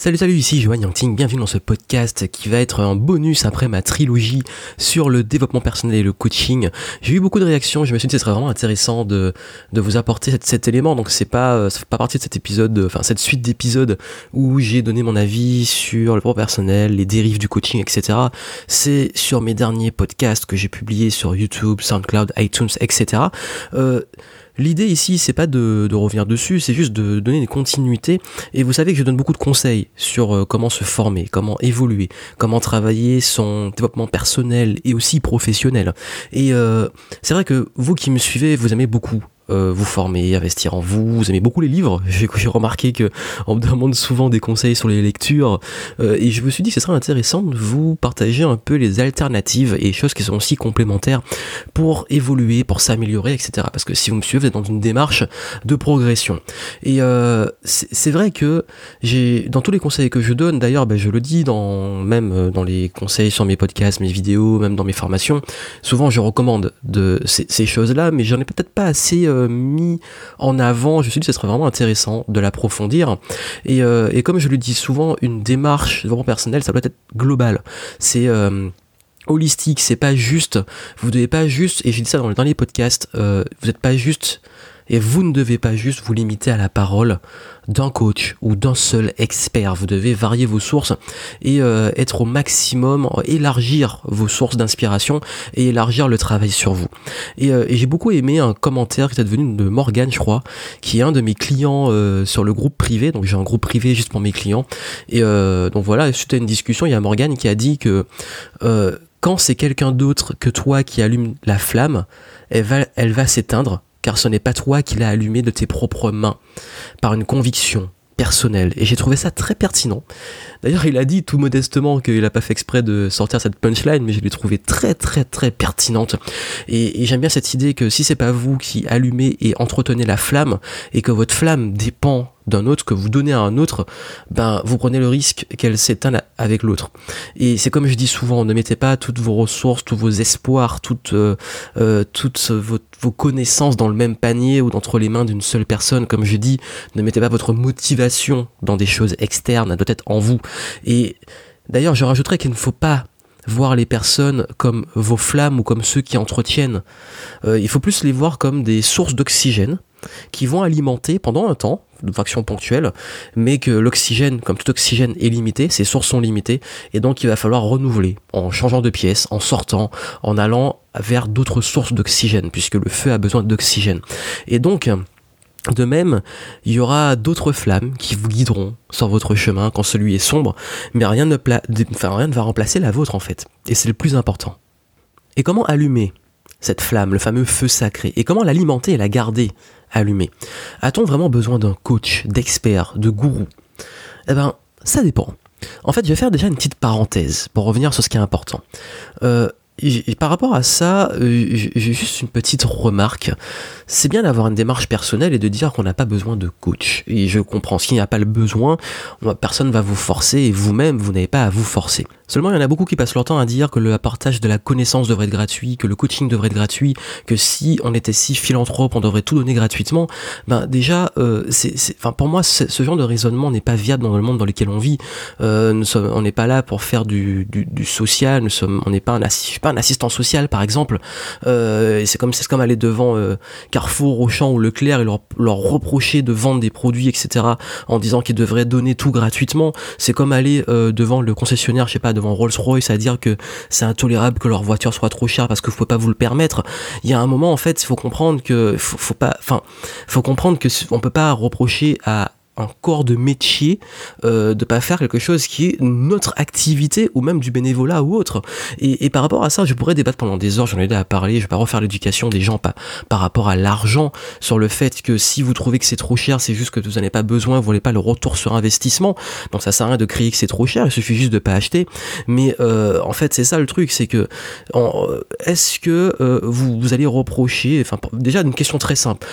Salut salut, ici Johan Yangting, bienvenue dans ce podcast qui va être un bonus après ma trilogie sur le développement personnel et le coaching. J'ai eu beaucoup de réactions, je me suis dit que ce serait vraiment intéressant de, de vous apporter cet, élément, donc c'est pas, ça fait pas partie de cet épisode, enfin cette suite d'épisodes où j'ai donné mon avis sur le développement personnel, les dérives du coaching, etc. C'est sur mes derniers podcasts que j'ai publiés sur YouTube, SoundCloud, iTunes, etc. Euh, L'idée ici, c'est pas de, revenir dessus, c'est juste de donner une continuité. Et vous savez que je donne beaucoup de conseils sur euh, comment se former, comment évoluer, comment travailler son développement personnel et aussi professionnel. Et euh, c'est vrai que vous qui me suivez, vous aimez beaucoup euh, vous former, investir en vous. Vous aimez beaucoup les livres. J'ai remarqué que on me demande souvent des conseils sur les lectures euh, et je me suis dit que ce serait intéressant de vous partager un peu les alternatives et choses qui sont aussi complémentaires pour évoluer, pour s'améliorer, etc. Parce que si vous me suivez, vous êtes dans une démarche de progression. Et euh, c'est vrai que j'ai dans tous les conseils que je donne, d'ailleurs, ben, je le dis dans même dans les conseils sur mes podcasts, mes vidéos, même dans mes formations, souvent je recommande de ces, choses-là, mais j'en ai peut-être pas assez mis en avant, je me suis dit que ce serait vraiment intéressant de l'approfondir. Et, euh, et, comme je le dis souvent, une démarche vraiment personnelle, ça doit être global. C'est euh, holistique, c'est pas juste, vous devez pas juste, et j'ai dit ça dans, dans les podcasts, euh, vous n'êtes pas juste et vous ne devez pas juste vous limiter à la parole d'un coach ou d'un seul expert. Vous devez varier vos sources et euh, être au maximum, élargir vos sources d'inspiration et élargir le travail sur vous. Et, euh, j'ai beaucoup aimé un commentaire qui est devenu de Morgan, je crois, qui est un de mes clients euh, sur le groupe privé. Donc j'ai un groupe privé juste pour mes clients. Et donc voilà, suite à une discussion, il y a Morgan qui a dit que quand c'est quelqu'un d'autre que toi qui allume la flamme, elle va s'éteindre car ce n'est pas toi qui l'as allumé de tes propres mains, par une conviction personnelle. Et j'ai trouvé ça très pertinent. D'ailleurs, il a dit tout modestement qu'il n'a pas fait exprès de sortir cette punchline, mais je l'ai trouvé très très très pertinente. Et, et j'aime bien cette idée que si c'est pas vous qui allumez et entretenez la flamme, et que votre flamme dépend d'un autre, que vous donnez à un autre, ben vous prenez le risque qu'elle s'éteigne avec l'autre. Et c'est comme je dis souvent, ne mettez pas toutes vos ressources, tous vos espoirs, toutes, euh, euh, toutes vos, vos, connaissances dans le même panier ou entre les mains d'une seule personne. Comme je dis, ne mettez pas votre motivation dans des choses externes, elle doit être en vous. Et d'ailleurs, je rajouterais qu'il ne faut pas voir les personnes comme vos flammes ou comme ceux qui entretiennent. Euh, il faut plus les voir comme des sources d'oxygène qui vont alimenter pendant un temps de faction ponctuelle, mais que l'oxygène, comme tout oxygène, est limité, ses sources sont limitées, et donc il va falloir renouveler en changeant de pièce, en sortant, en allant vers d'autres sources d'oxygène, puisque le feu a besoin d'oxygène. Et donc, de même, il y aura d'autres flammes qui vous guideront sur votre chemin quand celui est sombre, mais rien ne, va remplacer la vôtre en fait. Et c'est le plus important. Et comment allumer cette flamme, le fameux feu sacré, et comment l'alimenter et la garder allumée? A-t-on vraiment besoin d'un coach, d'expert, de gourou Eh ben, ça dépend. En fait, je vais faire déjà une petite parenthèse pour revenir sur ce qui est important. Euh, et par rapport à ça, euh, j'ai juste une petite remarque. C'est bien d'avoir une démarche personnelle et de dire qu'on n'a pas besoin de coach. Et je comprends, s'il n'y a pas le besoin, personne ne va vous forcer et vous-même, vous n'avez pas à vous forcer. Seulement, il y en a beaucoup qui passent leur temps à dire que le partage de la connaissance devrait être gratuit, que le coaching devrait être gratuit, que si on était si philanthrope, on devrait tout donner gratuitement. Ben déjà, euh, enfin pour moi, ce genre de raisonnement n'est pas viable dans le monde dans lequel on vit. Euh, nous sommes, on n'est pas là pour faire du, social. Nous sommes, on n'est pas un, suis un assistant social par exemple. Euh, c'est comme comme aller devant euh, Carrefour, Auchan ou Leclerc et leur, leur reprocher de vendre des produits, etc. En disant qu'ils devraient donner tout gratuitement. C'est comme aller euh, devant le concessionnaire, je sais pas devant Rolls-Royce à dire que c'est intolérable que leur voiture soit trop chère parce que vous pouvez pas vous le permettre. Il y a un moment en fait, il faut comprendre que faut, faut pas, enfin, faut comprendre que on peut pas reprocher à corps de métier euh, de pas faire quelque chose qui est notre activité ou même du bénévolat ou autre. Et, par rapport à ça je pourrais débattre pendant des heures j'en ai déjà à parler je vais pas refaire l'éducation des gens par, par rapport à l'argent sur le fait que si vous trouvez que c'est trop cher c'est juste que vous n'en avez pas besoin vous voulez pas le retour sur investissement donc ça sert à rien de crier que c'est trop cher il suffit juste de pas acheter. Mais euh, en fait c'est ça le truc c'est que est-ce que euh, vous, vous allez reprocher enfin déjà une question très simple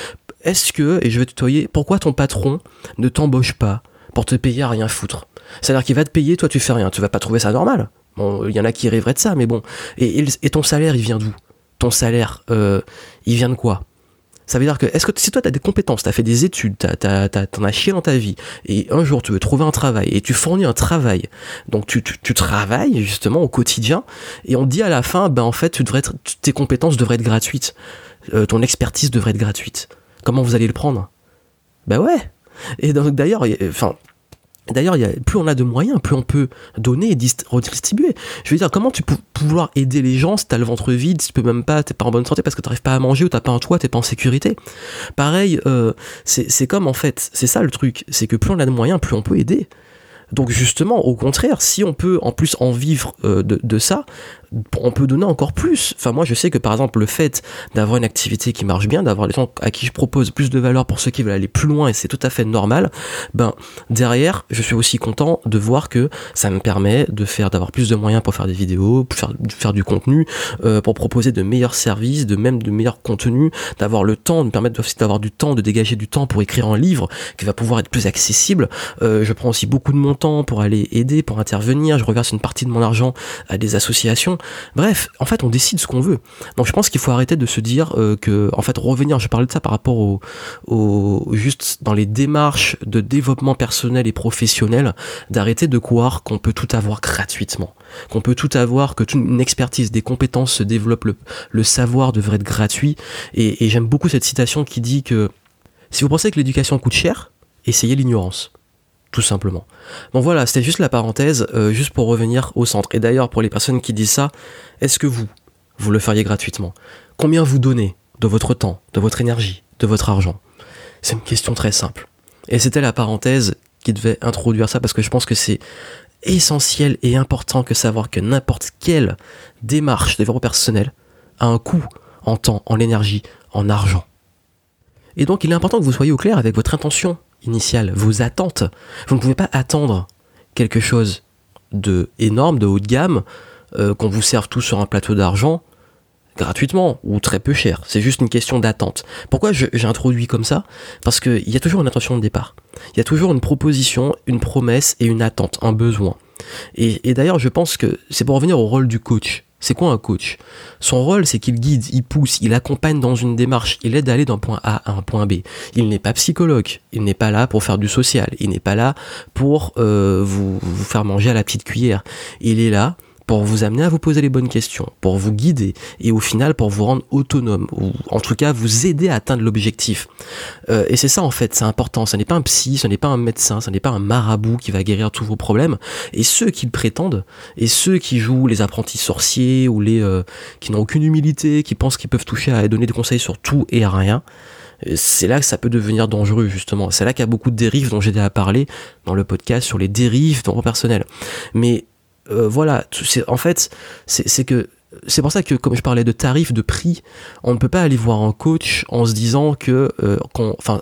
est-ce que, et je vais tutoyer, pourquoi ton patron ne t'embauche pas pour te payer à rien foutre? C'est-à-dire qu'il va te payer, toi tu fais rien, tu vas pas trouver ça normal. Bon, il y en a qui rêveraient de ça, mais bon. Et, ton salaire, il vient d'où? Ton salaire, euh, il vient de quoi? Ça veut dire que, est-ce que si toi tu as des compétences, tu as fait des études, tu en as chié dans ta vie, et un jour tu veux trouver un travail, et tu fournis un travail, donc tu, tu, travailles justement au quotidien, et on dit à la fin, ben en fait, tu devrais être, tes compétences devraient être gratuites, euh, ton expertise devrait être gratuite. Comment vous allez le prendre? Ben ouais Et donc d'ailleurs, enfin, D'ailleurs, plus on a de moyens, plus on peut donner et redistribuer. Je veux dire, comment tu peux pouvoir aider les gens si t'as le ventre vide, si tu peux même pas, t'es pas en bonne santé parce que t'arrives pas à manger ou t'as pas un toit, t'es pas en sécurité? Pareil, euh, c'est comme en fait, c'est ça le truc, c'est que plus on a de moyens, plus on peut aider. Donc justement, au contraire, si on peut en plus en vivre euh, de, ça, on peut donner encore plus. Enfin, moi, je sais que par exemple, le fait d'avoir une activité qui marche bien, d'avoir des gens à qui je propose plus de valeur pour ceux qui veulent aller plus loin, et c'est tout à fait normal, ben, derrière, je suis aussi content de voir que ça me permet de faire, d'avoir plus de moyens pour faire des vidéos, pour faire, du contenu, euh, pour proposer de meilleurs services, de même de meilleurs contenus, d'avoir le temps, de me permettre aussi d'avoir du temps, de dégager du temps pour écrire un livre qui va pouvoir être plus accessible. Euh, je prends aussi beaucoup de mon temps pour aller aider, pour intervenir, je reverse une partie de mon argent à des associations. Bref, en fait, on décide ce qu'on veut. Donc je pense qu'il faut arrêter de se dire euh, que, en fait, revenir, je parlais de ça par rapport au, au juste dans les démarches de développement personnel et professionnel, d'arrêter de croire qu'on peut tout avoir gratuitement, qu'on peut tout avoir, que toute une expertise, des compétences se développent, le, savoir devrait être gratuit. Et, et j'aime beaucoup cette citation qui dit que si vous pensez que l'éducation coûte cher, essayez l'ignorance tout simplement. Bon voilà, c'était juste la parenthèse, euh, juste pour revenir au centre. Et d'ailleurs, pour les personnes qui disent ça, est-ce que vous, vous le feriez gratuitement? Combien vous donnez de votre temps, de votre énergie, de votre argent? C'est une question très simple. Et c'était la parenthèse qui devait introduire ça parce que je pense que c'est essentiel et important que savoir que n'importe quelle démarche de développement personnel a un coût en temps, en énergie, en argent. Et donc il est important que vous soyez au clair avec votre intention initiale, vos attentes. Vous ne pouvez pas attendre quelque chose de énorme, de haut de gamme, euh, qu'on vous serve tout sur un plateau d'argent gratuitement ou très peu cher. C'est juste une question d'attente. Pourquoi j'ai introduit comme ça? Parce qu'il y a toujours une intention de départ. Il y a toujours une proposition, une promesse et une attente, un besoin. et d'ailleurs, je pense que c'est pour revenir au rôle du coach. C'est quoi un coach? Son rôle, c'est qu'il guide, il pousse, il accompagne dans une démarche, il aide à aller d'un point A à un point B. Il n'est pas psychologue, il n'est pas là pour faire du social, il n'est pas là pour euh, vous, vous faire manger à la petite cuillère. Il est là pour vous amener à vous poser les bonnes questions, pour vous guider et au final pour vous rendre autonome ou en tout cas vous aider à atteindre l'objectif. Euh, et c'est ça en fait, c'est important. Ce n'est pas un psy, ce n'est pas un médecin, ce n'est pas un marabout qui va guérir tous vos problèmes. Et ceux qui le prétendent et ceux qui jouent les apprentis sorciers ou les euh, qui n'ont aucune humilité, qui pensent qu'ils peuvent toucher à donner des conseils sur tout et à rien euh, c'est là que ça peut devenir dangereux justement. C'est là qu'il y a beaucoup de dérives dont j'ai déjà parlé dans le podcast sur les dérives dans le personnel. Mais euh, voilà, en fait, c'est que c'est pour ça que comme je parlais de tarifs, de prix, on ne peut pas aller voir un coach en se disant que, euh, enfin,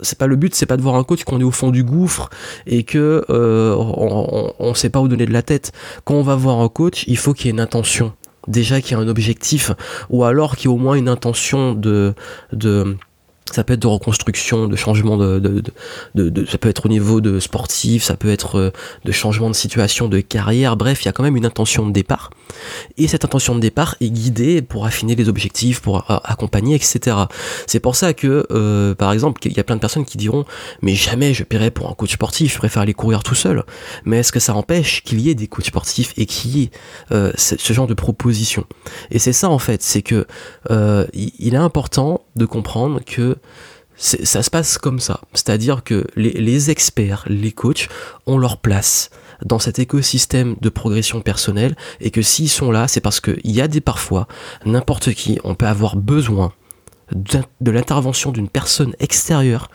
c'est pas le but, c'est pas de voir un coach qu'on est au fond du gouffre et que euh, on, on, sait pas où donner de la tête. Quand on va voir un coach, il faut qu'il y ait une intention, déjà qu'il y ait un objectif, ou alors qu'il y ait au moins une intention de de ça peut être de reconstruction, de changement de, ça peut être au niveau de sportif, ça peut être euh, de changement de situation, de carrière. Bref, il y a quand même une intention de départ. Et cette intention de départ est guidée pour affiner les objectifs, pour accompagner, etc. C'est pour ça que, euh, par exemple, il y a plein de personnes qui diront, mais jamais je paierai pour un coach sportif, je préfère aller courir tout seul. Mais est-ce que ça empêche qu'il y ait des coachs sportifs et qu'il y ait euh, ce, genre de proposition? Et c'est ça en fait, c'est que il est important de comprendre que ça se passe comme ça. C'est-à-dire que les, experts, les coachs ont leur place dans cet écosystème de progression personnelle et que s'ils sont là, c'est parce qu'il y a des parfois, n'importe qui, on peut avoir besoin de l'intervention d'une personne extérieure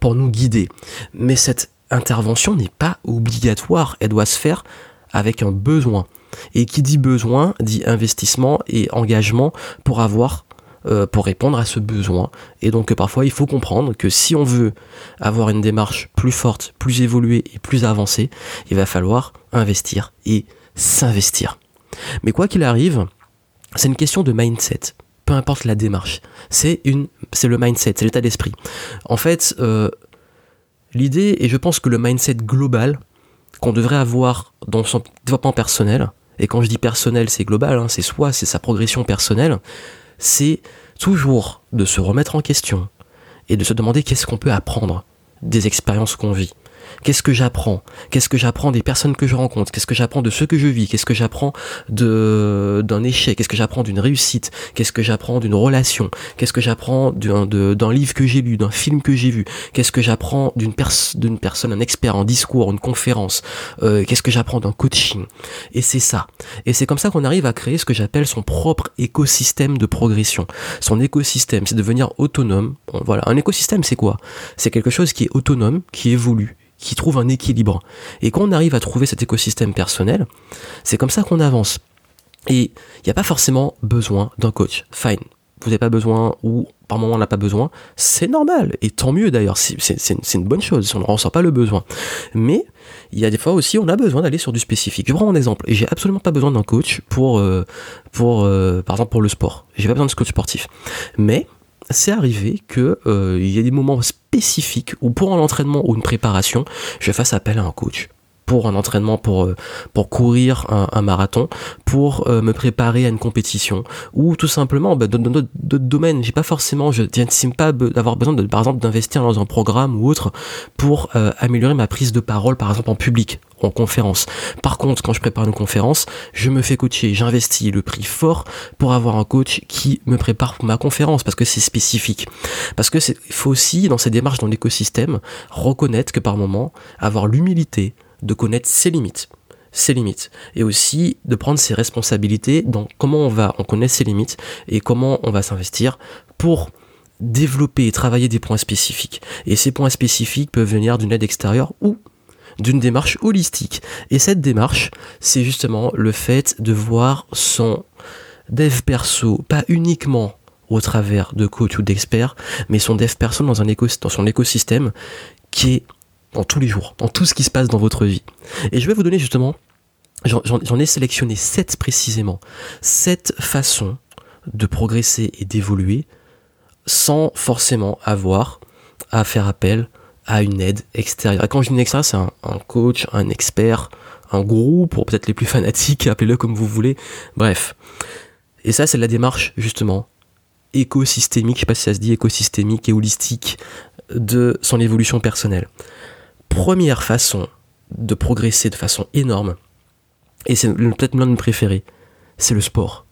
pour nous guider. Mais cette intervention n'est pas obligatoire, elle doit se faire avec un besoin. Et qui dit besoin dit investissement et engagement pour avoir euh, pour répondre à ce besoin. Et donc parfois il faut comprendre que si on veut avoir une démarche plus forte, plus évoluée et plus avancée, il va falloir investir et s'investir. Mais quoi qu'il arrive, c'est une question de mindset. Peu importe la démarche, c'est une, c'est le mindset, c'est l'état d'esprit. En fait, euh, l'idée, et je pense que le mindset global qu'on devrait avoir dans son développement personnel, et quand je dis personnel, c'est global, hein, c'est soi, c'est sa progression personnelle, c'est toujours de se remettre en question et de se demander qu'est-ce qu'on peut apprendre des expériences qu'on vit. Qu'est-ce que j'apprends? Qu'est-ce que j'apprends des personnes que je rencontre? Qu'est-ce que j'apprends de ce que je vis? Qu'est-ce que j'apprends de d'un échec? Qu'est-ce que j'apprends d'une réussite? Qu'est-ce que j'apprends d'une relation? Qu'est-ce que j'apprends d'un livre que j'ai lu, d'un film que j'ai vu? Qu'est-ce que j'apprends d'une d'une personne, un expert en discours, une conférence? Euh, Qu'est-ce que j'apprends d'un coaching? Et c'est ça. Et c'est comme ça qu'on arrive à créer ce que j'appelle son propre écosystème de progression. Son écosystème, c'est devenir autonome. Voilà, un écosystème, c'est quoi? C'est quelque chose qui est autonome, qui évolue qui trouve un équilibre. Et quand on arrive à trouver cet écosystème personnel, c'est comme ça qu'on avance. Et il n'y a pas forcément besoin d'un coach. Fine. Vous n'avez pas besoin ou par moment on n'a pas besoin. C'est normal. Et tant mieux d'ailleurs. C'est une bonne chose on ne ressent pas le besoin. Mais il y a des fois aussi on a besoin d'aller sur du spécifique. Je prends un exemple. Et j'ai absolument pas besoin d'un coach pour, euh, pour euh, par exemple pour le sport. J'ai pas besoin de coach sportif. Mais c'est arrivé qu'il euh, y a des moments spécifiques où pour un entraînement ou une préparation, je fasse appel à un coach pour un entraînement pour euh, pour courir un, marathon pour euh, me préparer à une compétition ou tout simplement bah, dans d'autres domaines j'ai pas forcément je n'estime pas d'avoir besoin de par exemple d'investir dans un programme ou autre pour améliorer ma prise de parole par exemple en public en conférence. Par contre, quand je prépare une conférence, je me fais coacher, j'investis le prix fort pour avoir un coach qui me prépare pour ma conférence parce que c'est spécifique. Parce que c'est, faut aussi, dans ces démarches dans l'écosystème, reconnaître que par moment, avoir l'humilité de connaître ses limites. Ses limites. Et aussi de prendre ses responsabilités dans comment on va on connaît ses limites et comment on va s'investir pour développer et travailler des points spécifiques. Et ces points spécifiques peuvent venir d'une aide extérieure ou d'une démarche holistique. Et cette démarche, c'est justement le fait de voir son dev perso, pas uniquement au travers de coach ou d'experts, mais son dev perso dans, son écosystème qui est dans tous les jours, dans tout ce qui se passe dans votre vie. Et je vais vous donner justement, j'en ai sélectionné sept précisément, sept façons de progresser et d'évoluer sans forcément avoir à faire appel à une aide extérieure. Quand je dis une extérieure, c'est un, coach, un expert, un groupe, pour peut-être les plus fanatiques, appelez-le comme vous voulez. Bref. Et ça, c'est la démarche, justement, écosystémique, je sais pas si ça se dit écosystémique et holistique, de son évolution personnelle. Première façon de progresser de façon énorme, et c'est peut-être l'un de mes préférés, c'est le sport.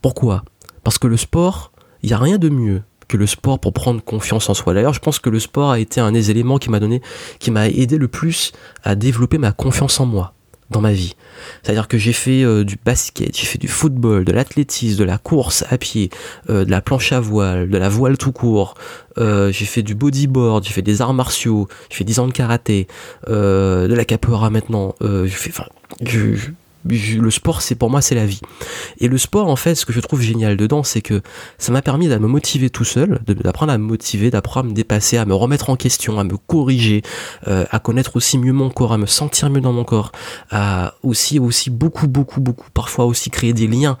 Pourquoi? Parce que le sport, il n'y a rien de mieux le sport pour prendre confiance en soi. D'ailleurs, je pense que le sport a été un des éléments qui m'a donné, qui m'a aidé le plus à développer ma confiance en moi dans ma vie. C'est-à-dire que j'ai fait euh, du basket, j'ai fait du football, de l'athlétisme, de la course à pied, euh, de la planche à voile, de la voile tout court. Euh, j'ai fait du bodyboard, j'ai fait des arts martiaux, j'ai fait 10 ans de karaté, de la capoeira maintenant. j'ai fait, le sport c'est pour moi c'est la vie. Et le sport en fait ce que je trouve génial dedans c'est que ça m'a permis de me motiver tout seul d'apprendre à me motiver d'apprendre à me dépasser à me remettre en question à me corriger euh, à connaître aussi mieux mon corps à me sentir mieux dans mon corps à aussi aussi beaucoup beaucoup beaucoup parfois aussi créer des liens.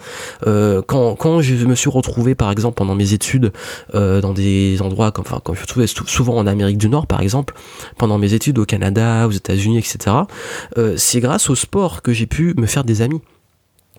Euh, quand, quand je me suis retrouvé par exemple pendant mes études euh, dans des endroits comme enfin quand je me trouvais souvent en Amérique du Nord par exemple pendant mes études au Canada aux États-Unis etc c'est grâce au sport que j'ai pu me faire des amis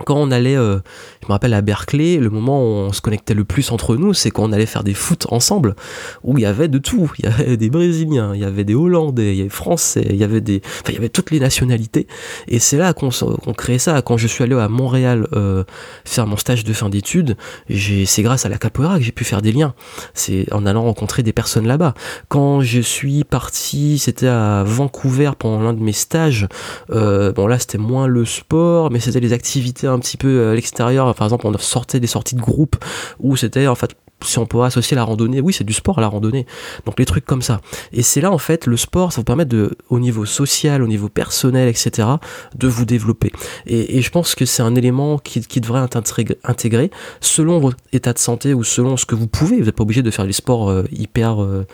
quand on allait, euh, je me rappelle à Berkeley, le moment où on se connectait le plus entre nous, c'est quand on allait faire des foot ensemble, où il y avait de tout. Il y avait des Brésiliens, il y avait des Hollandais, il y avait des Français, il y avait toutes les nationalités. Et c'est là qu'on créait ça. Quand je suis allé à Montréal euh, faire mon stage de fin d'études, c'est grâce à la capoeira que j'ai pu faire des liens. C'est en allant rencontrer des personnes là-bas. Quand je suis parti, c'était à Vancouver pendant l'un de mes stages. Euh, bon là, c'était moins le sport, mais c'était les activités un petit peu euh, à l'extérieur. Par exemple, on sortait des sorties de groupe où c'était en fait si on peut associer la randonnée, oui, c'est du sport à la randonnée. Donc les trucs comme ça. Et c'est là, en fait, le sport, ça vous permet de, au niveau social, au niveau personnel, etc., de vous développer. Et, je pense que c'est un élément qui, devrait être intégré selon votre état de santé ou selon ce que vous pouvez. Vous n'êtes pas obligé de faire du sport euh, hyper, euh,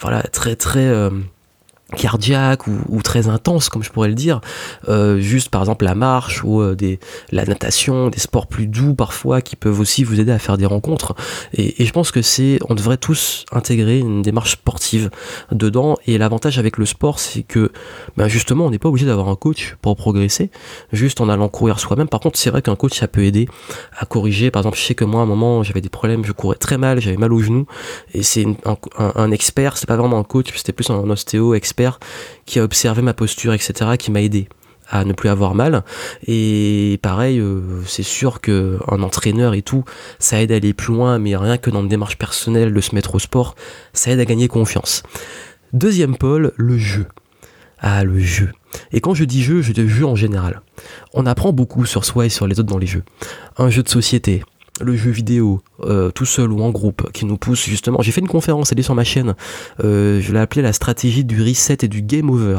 voilà, très, très cardiaque ou, très intense comme je pourrais le dire euh, juste par exemple la marche ou euh, des, la natation des sports plus doux parfois qui peuvent aussi vous aider à faire des rencontres. Et, je pense que c'est on devrait tous intégrer une démarche sportive dedans. Et l'avantage avec le sport c'est que ben justement on n'est pas obligé d'avoir un coach pour progresser juste en allant courir soi-même. Par contre c'est vrai qu'un coach ça peut aider à corriger. Par exemple je sais que moi à un moment j'avais des problèmes je courais très mal j'avais mal au genou. Et c'est un, un, un expert c'est pas vraiment un coach c'était plus un ostéo expert qui a observé ma posture, etc., qui m'a aidé à ne plus avoir mal. Et pareil, euh, c'est sûr que un entraîneur et tout, ça aide à aller plus loin, mais rien que dans une démarche personnelle de se mettre au sport, ça aide à gagner confiance. Deuxième pôle, le jeu. Ah, le jeu. Et quand je dis jeu, je dis jeu en général. On apprend beaucoup sur soi et sur les autres dans les jeux. Un jeu de société, le jeu vidéo, euh, tout seul ou en groupe, qui nous pousse justement. J'ai fait une conférence, elle est sur ma chaîne. Euh, je l'ai appelée la stratégie du reset et du game over.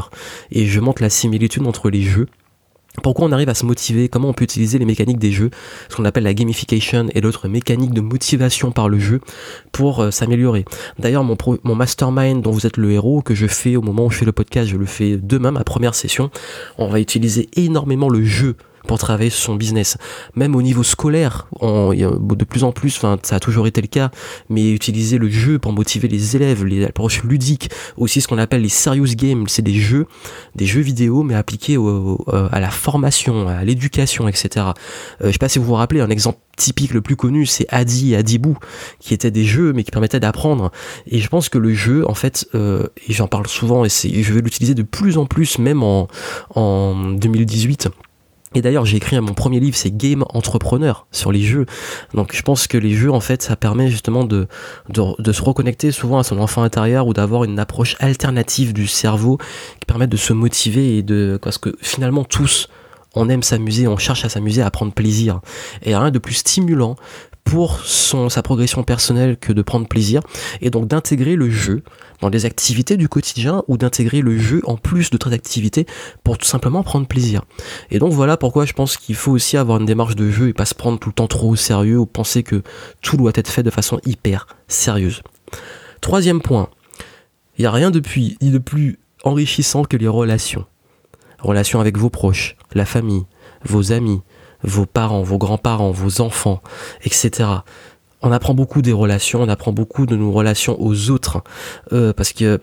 Et je montre la similitude entre les jeux. Pourquoi on arrive à se motiver, comment on peut utiliser les mécaniques des jeux, ce qu'on appelle la gamification et l'autre mécanique de motivation par le jeu pour euh, s'améliorer. D'ailleurs, mon, mon mastermind dont vous êtes le héros, que je fais au moment où je fais le podcast, je le fais demain, ma première session, on va utiliser énormément le jeu pour travailler sur son business. Même au niveau scolaire, de plus en plus, enfin ça a toujours été le cas, mais utiliser le jeu pour motiver les élèves, les approches ludiques, aussi ce qu'on appelle les serious games, c'est des jeux, des jeux vidéo, mais appliqués euh, à la formation, à l'éducation, etc. Euh, je sais pas si vous vous rappelez, un exemple typique le plus connu, c'est Adi et Adibou, qui étaient des jeux, mais qui permettaient d'apprendre. Et je pense que le jeu, en fait, euh, et j'en parle souvent, et, je vais l'utiliser de plus en plus, même en 2018 et d'ailleurs, j'ai écrit mon premier livre, c'est Game Entrepreneur sur les jeux. Donc, je pense que les jeux, en fait, ça permet justement de, de, se reconnecter souvent à son enfant intérieur ou d'avoir une approche alternative du cerveau qui permet de se motiver et de, parce que finalement, tous, on aime s'amuser, on cherche à s'amuser, à prendre plaisir. Et rien de plus stimulant pour son, sa progression personnelle que de prendre plaisir. Et donc d'intégrer le jeu dans les activités du quotidien ou d'intégrer le jeu en plus d'autres activités pour tout simplement prendre plaisir. Et donc voilà pourquoi je pense qu'il faut aussi avoir une démarche de jeu et pas se prendre tout le temps trop au sérieux ou penser que tout doit être fait de façon hyper sérieuse. Troisième point, il n'y a rien depuis de plus enrichissant que les relations. Relations avec vos proches, la famille, vos amis, vos parents, vos grands-parents, vos enfants, etc on apprend beaucoup des relations, on apprend beaucoup de nos relations aux autres, euh, parce que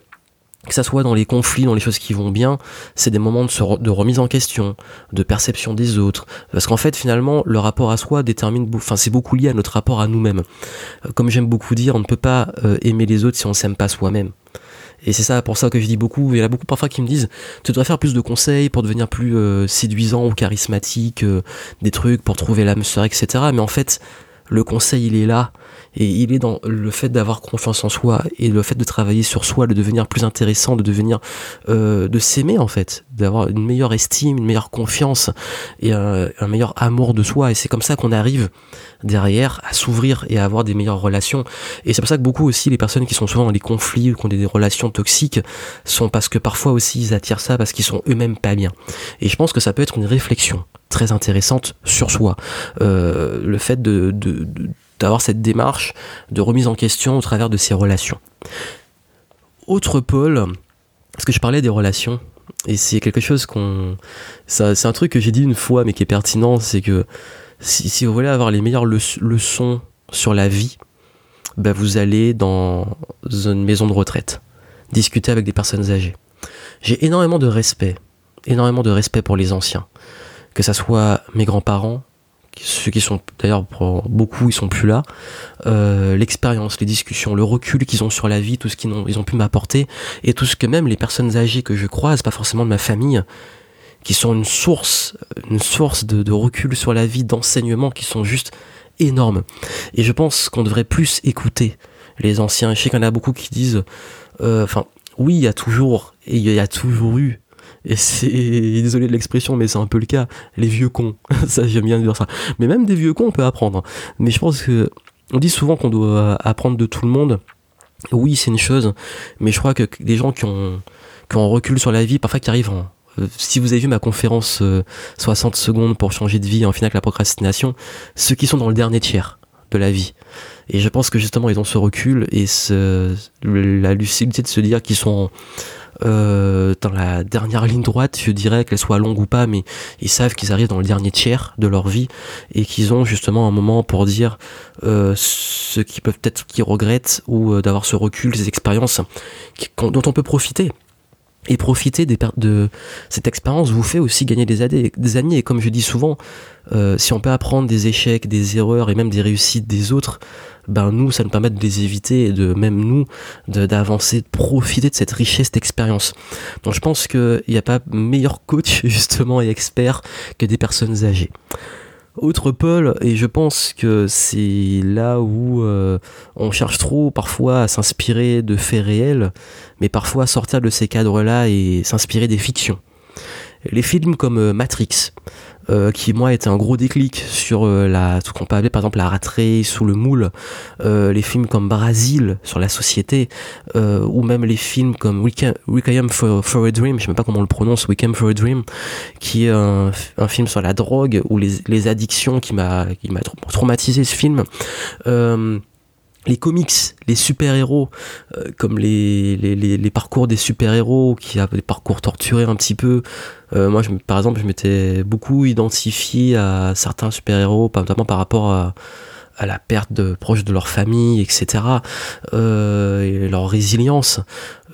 que ça soit dans les conflits, dans les choses qui vont bien, c'est des moments de, remise en question, de perception des autres. Parce qu'en fait, finalement, le rapport à soi détermine, enfin, c'est beaucoup lié à notre rapport à nous-mêmes. Euh, comme j'aime beaucoup dire, on ne peut pas euh, aimer les autres si on s'aime pas soi-même. Et c'est ça pour ça que je dis beaucoup. Il y en a beaucoup parfois qui me disent Tu devrais faire plus de conseils pour devenir plus séduisant ou charismatique, des trucs pour trouver l'âme sœur, etc. Mais en fait, le conseil, il est là. Et il est dans le fait d'avoir confiance en soi et le fait de travailler sur soi, de devenir plus intéressant, de devenir, euh, de s'aimer en fait, d'avoir une meilleure estime, une meilleure confiance et un, meilleur amour de soi. Et c'est comme ça qu'on arrive derrière à s'ouvrir et à avoir des meilleures relations. Et c'est pour ça que beaucoup aussi les personnes qui sont souvent dans les conflits ou qui ont des relations toxiques sont parce que parfois aussi ils attirent ça parce qu'ils sont eux-mêmes pas bien. Et je pense que ça peut être une réflexion très intéressante sur soi. Euh, le fait de, d'avoir cette démarche de remise en question au travers de ces relations. Autre pôle, parce que je parlais des relations, et c'est quelque chose qu'on... C'est un truc que j'ai dit une fois, mais qui est pertinent, c'est que si, si, vous voulez avoir les meilleures leçons sur la vie, bah vous allez dans une maison de retraite, discuter avec des personnes âgées. J'ai énormément de respect, énormément de respect pour les anciens que ça soit mes grands-parents, ceux qui sont d'ailleurs pour beaucoup ils sont plus là, euh, l'expérience, les discussions, le recul qu'ils ont sur la vie, tout ce qu'ils ont, ils ont pu m'apporter, et tout ce que même les personnes âgées que je croise, pas forcément de ma famille, qui sont une source, une source de, recul sur la vie, d'enseignement, qui sont juste énormes. Et je pense qu'on devrait plus écouter les anciens. Je sais qu'il y en a beaucoup qui disent, euh, enfin, oui, il y a toujours, et il y a toujours eu et c'est désolé de l'expression, mais c'est un peu le cas. Les vieux cons, ça j'aime bien dire ça. Mais même des vieux cons, on peut apprendre. Mais je pense que on dit souvent qu'on doit apprendre de tout le monde. Oui, c'est une chose, mais je crois que les gens qui ont qui ont recul sur la vie, parfois qui arrivent en, euh, si vous avez vu ma conférence 60 euh, secondes pour changer de vie en finale la procrastination, ceux qui sont dans le dernier tiers de la vie. Et je pense que justement ils ont ce recul et la lucidité de se dire qu'ils sont euh, dans la dernière ligne droite, je dirais qu'elle soit longue ou pas, mais ils savent qu'ils arrivent dans le dernier tiers de leur vie et qu'ils ont justement un moment pour dire euh, ce qu'ils peuvent être qu'ils regrettent ou euh, d'avoir ce recul, ces expériences dont on peut profiter et profiter des de cette expérience vous fait aussi gagner des années, des années. Et comme je dis souvent, euh, si on peut apprendre des échecs, des erreurs et même des réussites des autres, ben nous, ça nous permet de les éviter et de même nous d'avancer, de, profiter de cette richesse d'expérience. Donc je pense qu'il n'y a pas meilleur coach justement et expert que des personnes âgées. Autre Paul, et je pense que c'est là où euh, on cherche trop parfois à s'inspirer de faits réels, mais parfois à sortir de ces cadres-là et s'inspirer des fictions. Les films comme euh, Matrix, euh, qui moi était un gros déclic sur euh, la ce qu'on peut appeler par exemple la rat sous le moule euh, les films comme Brasil sur la société ou même les films comme Requiem for, for a Dream je sais même pas comment on le prononce Requiem for a Dream qui est un, un film sur la drogue ou les, les addictions qui m'a qui m'a traumatisé ce film les comics, les super-héros, euh, comme les, les, parcours des super-héros qui avaient des parcours torturés un petit peu. Euh, moi, par exemple, je m'étais beaucoup identifié à certains super-héros, notamment par rapport à, à la perte de proches de leur famille, etc. Euh, et leur résilience.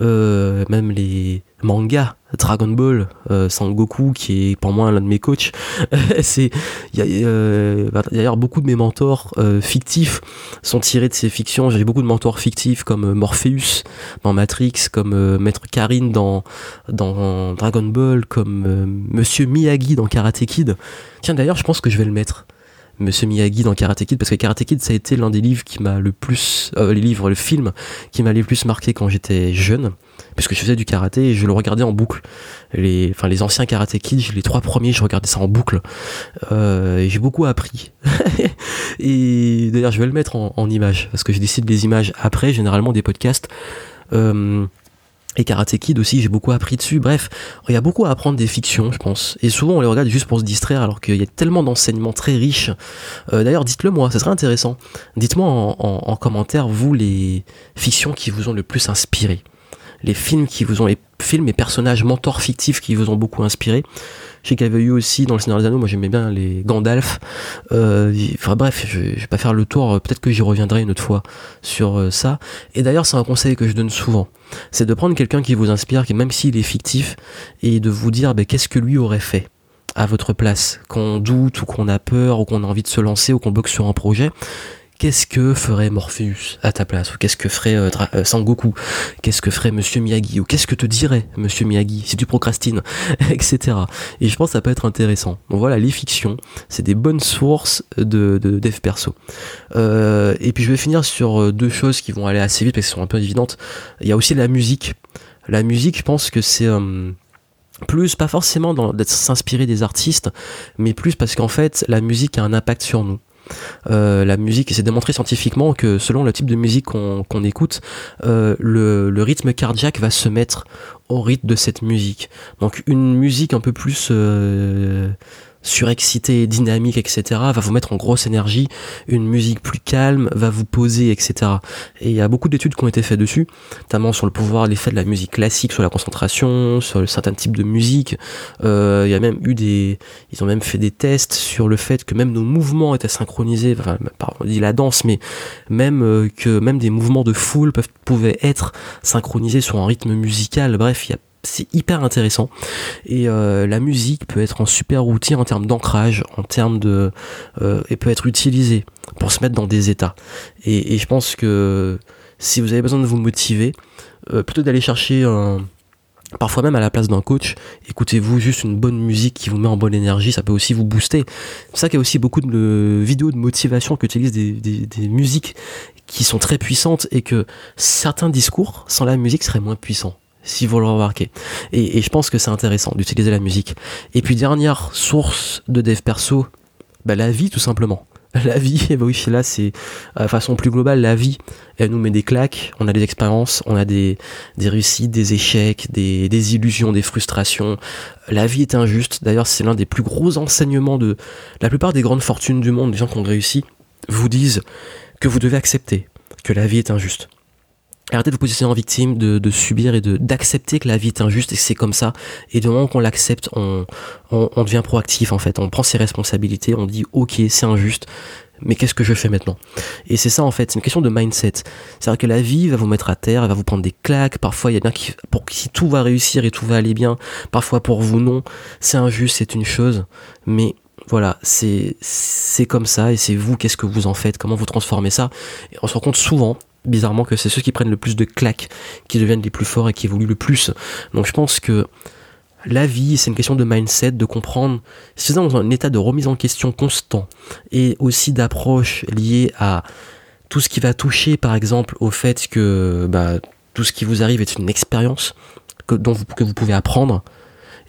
Euh, même les mangas Dragon Ball euh, Sangoku qui est pour moi l'un de mes coachs c'est euh, d'ailleurs beaucoup de mes mentors euh, fictifs sont tirés de ces fictions j'ai beaucoup de mentors fictifs comme Morpheus dans Matrix comme Maître Karine dans dans Dragon Ball comme Monsieur Miyagi dans Karate Kid tiens d'ailleurs je pense que je vais le mettre Monsieur Miyagi dans Karate Kid parce que Karate Kid ça a été l'un des livres qui m'a le plus euh, les livres le film qui m'a le plus marqué quand j'étais jeune parce que je faisais du karaté et je le regardais en boucle. Les enfin les anciens Karate Kid les trois premiers je regardais ça en boucle. Euh, j'ai beaucoup appris. Et d'ailleurs je vais le mettre en, en image parce que je décide des images après généralement des podcasts. Euh, et Karate Kid aussi, j'ai beaucoup appris dessus. Bref, il y a beaucoup à apprendre des fictions, je pense. Et souvent, on les regarde juste pour se distraire, alors qu'il y a tellement d'enseignements très riches. Euh, d'ailleurs, dites-le moi, ça serait intéressant. Dites-moi en, en, commentaire, vous, les fictions qui vous ont le plus inspiré. Les films qui vous ont, les films et personnages mentors fictifs qui vous ont beaucoup inspiré. Je sais qu'il y avait eu aussi dans le Seigneur des Anneaux, moi j'aimais bien les Gandalf. Euh, enfin bref, je, je, vais pas faire le tour, peut-être que j'y reviendrai une autre fois sur euh, ça. Et d'ailleurs, c'est un conseil que je donne souvent. C'est de prendre quelqu'un qui vous inspire, qui même s'il est fictif, et de vous dire ben, qu'est-ce que lui aurait fait à votre place, qu'on doute ou qu'on a peur ou qu'on a envie de se lancer ou qu'on bloque sur un projet qu'est-ce que ferait Morpheus à ta place ou qu'est-ce que ferait euh, euh, Sangoku? Qu'est-ce que ferait Monsieur Miyagi? Ou qu'est-ce que te dirait Monsieur Miyagi? Si tu procrastines etc et je pense que ça peut être intéressant. Donc voilà les fictions. C'est des bonnes sources de, de dev perso. Euh, et puis je vais finir sur deux choses qui vont aller assez vite parce qu'elles sont un peu évidentes. Il y a aussi la musique. La musique je pense que c'est plus pas forcément d'être s'inspirer des artistes mais plus parce qu'en fait la musique a un impact sur nous euh, la musique, et c'est démontré scientifiquement que selon le type de musique qu'on écoute, euh, le, rythme cardiaque va se mettre au rythme de cette musique. Donc une musique un peu plus euh, surexcité, dynamique, etc., va vous mettre en grosse énergie, une musique plus calme va vous poser, etc. Et il y a beaucoup d'études qui ont été faites dessus, notamment sur le pouvoir, l'effet de la musique classique sur la concentration, sur certains types de musique. Euh, il y a même eu des, ils ont même fait des tests sur le fait que même nos mouvements étaient synchronisés, enfin, on dit la danse, mais même euh, que même des mouvements de foule peuvent, pouvaient être synchronisés sur un rythme musical. Bref, il y a c'est hyper intéressant. Et euh, la musique peut être un super outil en termes d'ancrage en termes de euh, et peut être utilisée pour se mettre dans des états. Et, je pense que si vous avez besoin de vous motiver euh, plutôt d'aller chercher un Parfois même à la place d'un coach, écoutez-vous juste une bonne musique qui vous met en bonne énergie, ça peut aussi vous booster. C'est pour ça qu'il y a aussi beaucoup de vidéos de motivation qui utilisent des, musiques qui sont très puissantes et que certains discours sans la musique seraient moins puissants si vous le remarquez. Et, je pense que c'est intéressant d'utiliser la musique. Et puis dernière source de dev perso, bah, la vie tout simplement. La vie, et bah oui, là c'est de façon plus globale, la vie, elle nous met des claques, on a des expériences, on a des, des réussites, des échecs, des, des illusions, des frustrations. La vie est injuste, d'ailleurs c'est l'un des plus gros enseignements de la plupart des grandes fortunes du monde, des gens qui ont réussi, vous disent que vous devez accepter que la vie est injuste Arrêtez de vous positionner en victime, de, subir et d'accepter que la vie est injuste et que c'est comme ça. Et du moment qu'on l'accepte, on, on, devient proactif en fait. On prend ses responsabilités, on dit ok c'est injuste, mais qu'est-ce que je fais maintenant? Et c'est ça en fait, c'est une question de mindset. C'est-à-dire que la vie va vous mettre à terre, elle va vous prendre des claques. Parfois il y a bien qui, pour si tout va réussir et tout va aller bien, parfois pour vous non. C'est injuste, c'est une chose, mais voilà, c'est comme ça et c'est vous qu'est-ce que vous en faites, comment vous transformez ça? Et on se rend compte souvent bizarrement que c'est ceux qui prennent le plus de claques qui deviennent les plus forts et qui évoluent le plus. Donc je pense que la vie, c'est une question de mindset, de comprendre. C'est dans un état de remise en question constant et aussi d'approche liée à tout ce qui va toucher, par exemple, au fait que bah, tout ce qui vous arrive est une expérience que, dont vous, que vous pouvez apprendre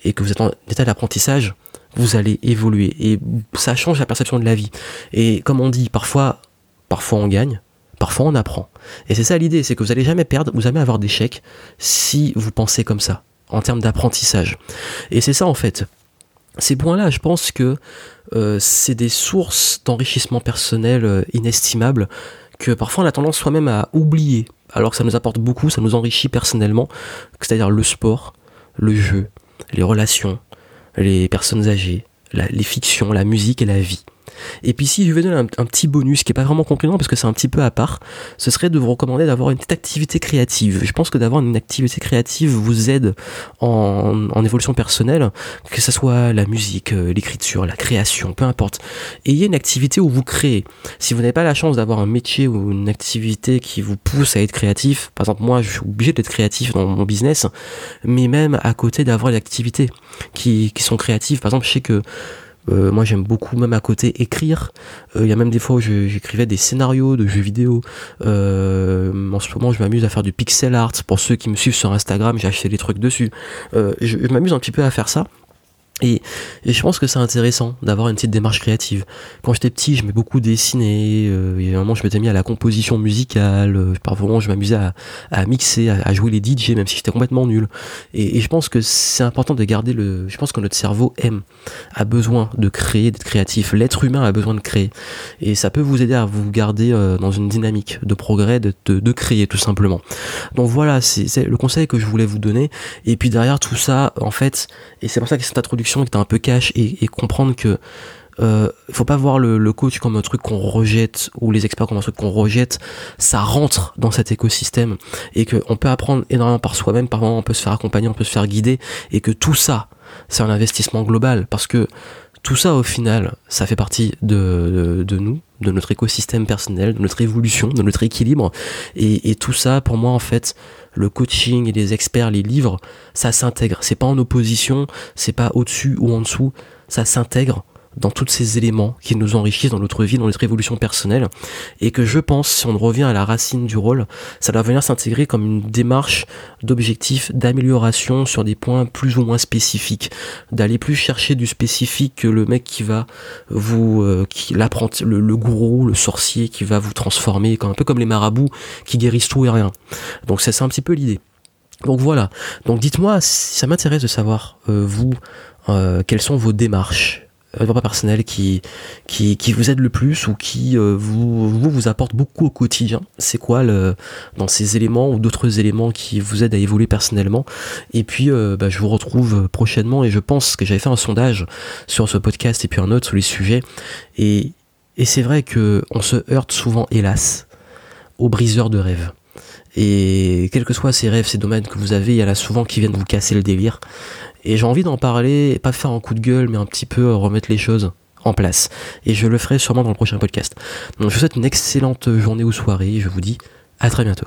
et que vous êtes en état d'apprentissage, vous allez évoluer et ça change la perception de la vie. Et comme on dit, parfois, parfois on gagne, Parfois on apprend. Et c'est ça l'idée, c'est que vous n'allez jamais perdre, vous jamais avoir d'échec si vous pensez comme ça, en termes d'apprentissage. Et c'est ça en fait. Ces points-là, je pense que euh, c'est des sources d'enrichissement personnel euh, inestimables que parfois on a tendance soi-même à oublier, alors que ça nous apporte beaucoup, ça nous enrichit personnellement, c'est-à-dire le sport, le jeu, les relations, les personnes âgées, les fictions, la musique et la vie. Et puis si je vais donner un, petit bonus qui est pas vraiment concluant parce que c'est un petit peu à part, ce serait de vous recommander d'avoir une petite activité créative. Je pense que d'avoir une activité créative vous aide en, évolution personnelle, que ce soit la musique, euh, l'écriture, la création, peu importe. Ayez une activité où vous créez. Si vous n'avez pas la chance d'avoir un métier ou une activité qui vous pousse à être créatif, par exemple moi je suis obligé d'être créatif dans mon business, mais même à côté d'avoir des activités qui sont créatives, par exemple je sais que euh, moi j'aime beaucoup même à côté écrire. Euh, il y a même des fois où j'écrivais des scénarios de jeux vidéo. Euh, en ce moment je m'amuse à faire du pixel art. Pour ceux qui me suivent sur Instagram, j'ai acheté des trucs dessus. je, je m'amuse un petit peu à faire ça. Et, je pense que c'est intéressant d'avoir une petite démarche créative. Quand j'étais petit, je m'ai beaucoup dessiné. Euh, y a un moment, je m'étais mis à la composition musicale. Euh, je m'amusais à, à, mixer, à, jouer les DJ, même si j'étais complètement nul. Et, je pense que c'est important de garder le. Je pense que notre cerveau aime, a besoin de créer, d'être créatif. L'être humain a besoin de créer. Et ça peut vous aider à vous garder euh, dans une dynamique de progrès, de, de, de créer tout simplement. Donc voilà, c'est le conseil que je voulais vous donner. Et puis derrière tout ça, en fait, et c'est pour ça que cette introduction qui est un peu cash et, comprendre que euh, faut pas voir le, coach comme un truc qu'on rejette ou les experts comme un truc qu'on rejette. Ça rentre dans cet écosystème et qu'on peut apprendre énormément par soi-même. Par moment, on peut se faire accompagner, on peut se faire guider et que tout ça, c'est un investissement global parce que tout ça, au final, ça fait partie de, de, nous, de notre écosystème personnel, de notre évolution, de notre équilibre. Et, tout ça, pour moi, en fait, le coaching et les experts, les livres, ça s'intègre. C'est pas en opposition, c'est pas au-dessus ou en dessous, ça s'intègre dans tous ces éléments qui nous enrichissent dans notre vie, dans notre évolution personnelle, et que je pense, si on revient à la racine du rôle, ça doit venir s'intégrer comme une démarche d'objectif, d'amélioration sur des points plus ou moins spécifiques, d'aller plus chercher du spécifique que le mec qui va vous, euh, qui le, le, gourou, le sorcier qui va vous transformer, un peu comme les marabouts qui guérissent tout et rien. Donc c'est un petit peu l'idée. Donc voilà. Donc dites-moi, ça m'intéresse de savoir euh, vous euh, quelles sont vos démarches développement personnel qui, vous aide le plus ou qui euh, vous, apporte beaucoup au quotidien C'est quoi le, dans ces éléments ou d'autres éléments qui vous aident à évoluer personnellement? Et puis euh, bah, je vous retrouve prochainement et je pense que j'avais fait un sondage sur ce podcast et puis un autre sur les sujets et, et c'est vrai que on se heurte souvent hélas aux briseurs de rêves. Et quels que soient ces rêves, ces domaines que vous avez, il y en a souvent qui viennent vous casser le délire. Et j'ai envie d'en parler, pas faire un coup de gueule, mais un petit peu remettre les choses en place. Et je le ferai sûrement dans le prochain podcast. Donc je vous souhaite une excellente journée ou soirée, je vous dis à très bientôt.